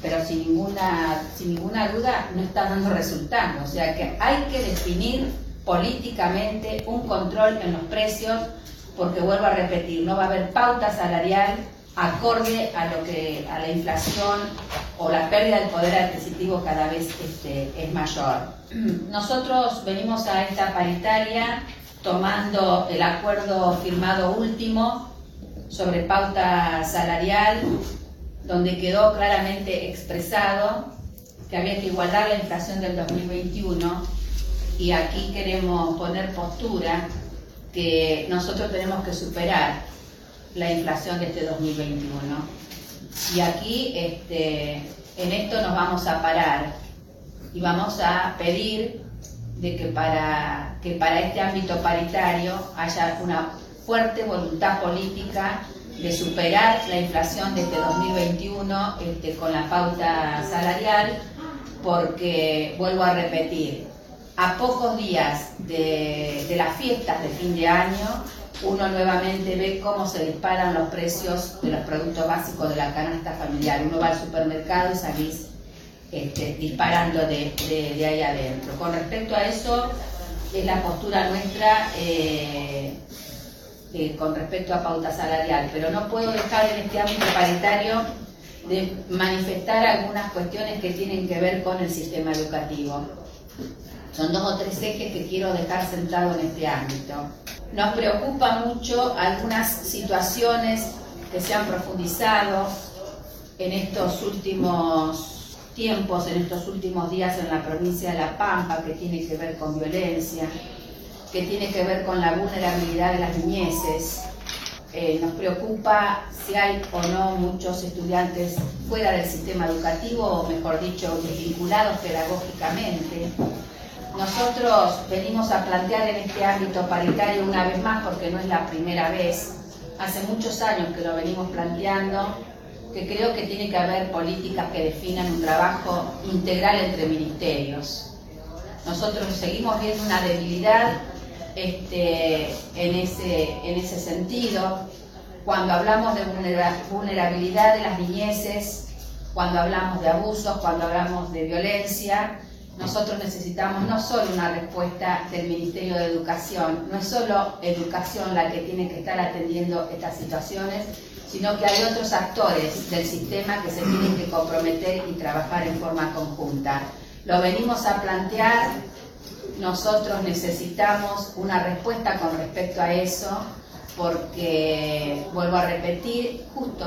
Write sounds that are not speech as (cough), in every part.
Pero sin ninguna, sin ninguna duda no está dando resultados. O sea que hay que definir políticamente un control en los precios, porque vuelvo a repetir, no va a haber pauta salarial acorde a lo que a la inflación o la pérdida del poder adquisitivo cada vez este, es mayor. (clears throat) Nosotros venimos a esta paritaria tomando el acuerdo firmado último sobre pauta salarial, donde quedó claramente expresado que había que igualar la inflación del 2021 y aquí queremos poner postura que nosotros tenemos que superar la inflación de este 2021. Y aquí este, en esto nos vamos a parar y vamos a pedir de que para, que para este ámbito paritario haya una fuerte voluntad política de superar la inflación de este 2021 este, con la pauta salarial, porque vuelvo a repetir, a pocos días de, de las fiestas de fin de año, uno nuevamente ve cómo se disparan los precios de los productos básicos de la canasta familiar. Uno va al supermercado y salís este, disparando de, ahí adentro. Con respecto a eso, es la postura nuestra eh, eh, con respecto a pauta salarial, pero no puedo dejar en este ámbito paritario de manifestar algunas cuestiones que tienen que ver con el sistema educativo. Son dos o tres ejes que quiero dejar sentado en este ámbito. Nos preocupa mucho algunas situaciones que se han profundizado en estos últimos tiempos, en estos últimos días en la provincia de La Pampa, que tiene que ver con violencia, que tiene que ver con la vulnerabilidad de las niñeces. Eh, nos preocupa si hay o no muchos estudiantes fuera del sistema educativo, o mejor dicho, desvinculados pedagógicamente nosotros venimos a plantear en este ámbito paritario una vez más, porque no es la primera vez, hace muchos años que lo venimos planteando, que creo que tiene que haber políticas que definan un trabajo integral entre ministerios. Nosotros seguimos viendo una debilidad este, en, ese, en ese sentido. Cuando hablamos de vulnerabilidad de las niñeces, cuando hablamos de abusos, cuando hablamos de violencia, nosotros necesitamos no solo una respuesta del Ministerio de Educación, no es solo educación la que tiene que estar atendiendo estas situaciones, sino que hay otros actores del sistema que se tienen que comprometer y trabajar en forma conjunta. Lo venimos a plantear, nosotros necesitamos una respuesta con respecto a eso, porque, vuelvo a repetir, justo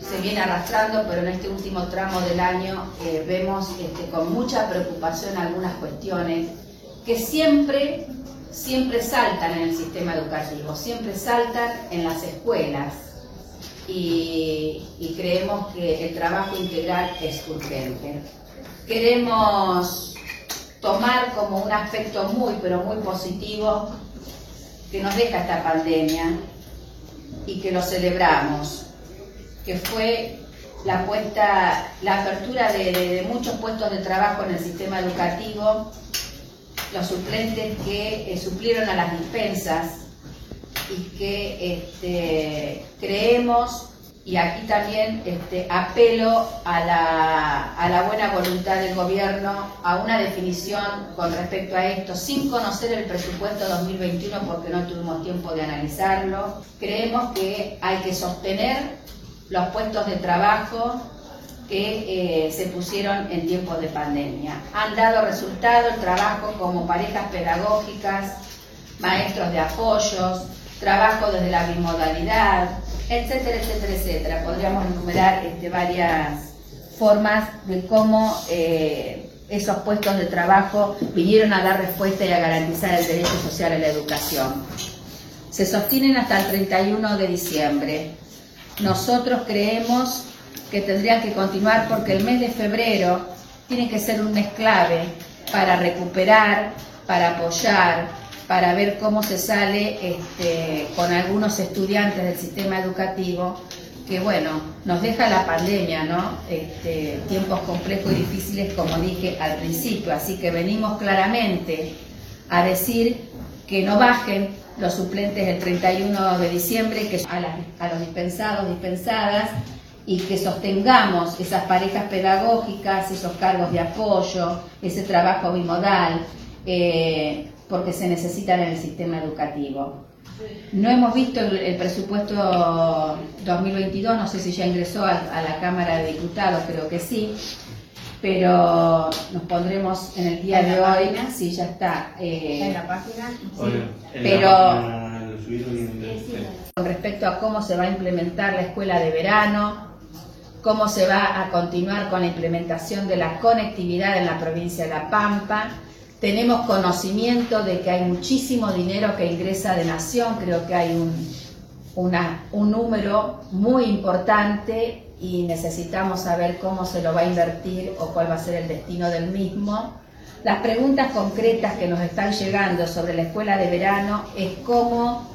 se viene arrastrando, pero en este último tramo del año eh, vemos este, con mucha preocupación algunas cuestiones que siempre, siempre saltan en el sistema educativo, siempre saltan en las escuelas y, y creemos que el trabajo integral es urgente. Queremos tomar como un aspecto muy, pero muy positivo que nos deja esta pandemia y que lo celebramos que fue la, puesta, la apertura de, muchos puestos de trabajo en el sistema educativo, los suplentes que eh, suplieron a las dispensas y que este, creemos, y aquí también este, apelo a la, buena voluntad del gobierno, a una definición con respecto a esto, sin conocer el presupuesto 2021 porque no tuvimos tiempo de analizarlo. Creemos que hay que sostener los puestos de trabajo que eh, se pusieron en tiempos de pandemia. Han dado resultado el trabajo como parejas pedagógicas, maestros de apoyos, trabajo desde la bimodalidad, etcétera, etcétera, etcétera. Podríamos enumerar este, varias formas de cómo eh, esos puestos de trabajo vinieron a dar respuesta y a garantizar el derecho social a la educación. Se sostienen hasta el 31 de diciembre. Nosotros creemos que tendrían que continuar porque el mes de febrero tiene que ser un mes clave para recuperar, para apoyar, para ver cómo se sale este, con algunos estudiantes del sistema educativo que bueno, nos deja la pandemia, ¿no? Este, tiempos complejos y difíciles, como dije al principio, así que venimos claramente a decir que no bajen los suplentes el 31 de diciembre, que a, a los dispensados, dispensadas, y que sostengamos esas parejas pedagógicas, esos cargos de apoyo, ese trabajo bimodal, eh, porque se necesitan en el sistema educativo. No hemos visto el, presupuesto 2022, no sé si ya ingresó a, la Cámara de Diputados, creo que sí, pero nos pondremos en el día de hoy, si ya está. Eh, en la página. pero con respecto a cómo se va a implementar la escuela de verano, cómo se va a continuar con la implementación de la conectividad en la provincia de La Pampa tenemos conocimiento de que hay muchísimo dinero que ingresa de Nación, creo que hay un, un número muy importante y necesitamos saber cómo se lo va a invertir o cuál va a ser el destino del mismo. Las preguntas concretas que nos están llegando sobre la escuela de verano es cómo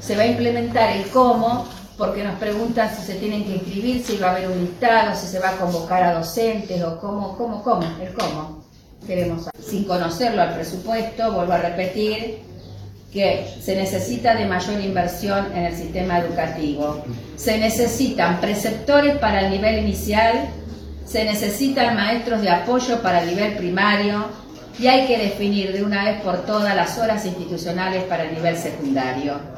se va a implementar el cómo, porque nos preguntan si se tienen que inscribir, si va a haber un listado, si se va a convocar a docentes o cómo, cómo, cómo, el cómo queremos, sin conocerlo al presupuesto, vuelvo a repetir, que se necesita de mayor inversión en el sistema educativo. Se necesitan preceptores para el nivel inicial, se necesitan maestros de apoyo para el nivel primario y hay que definir de una vez por todas las horas institucionales para el nivel secundario.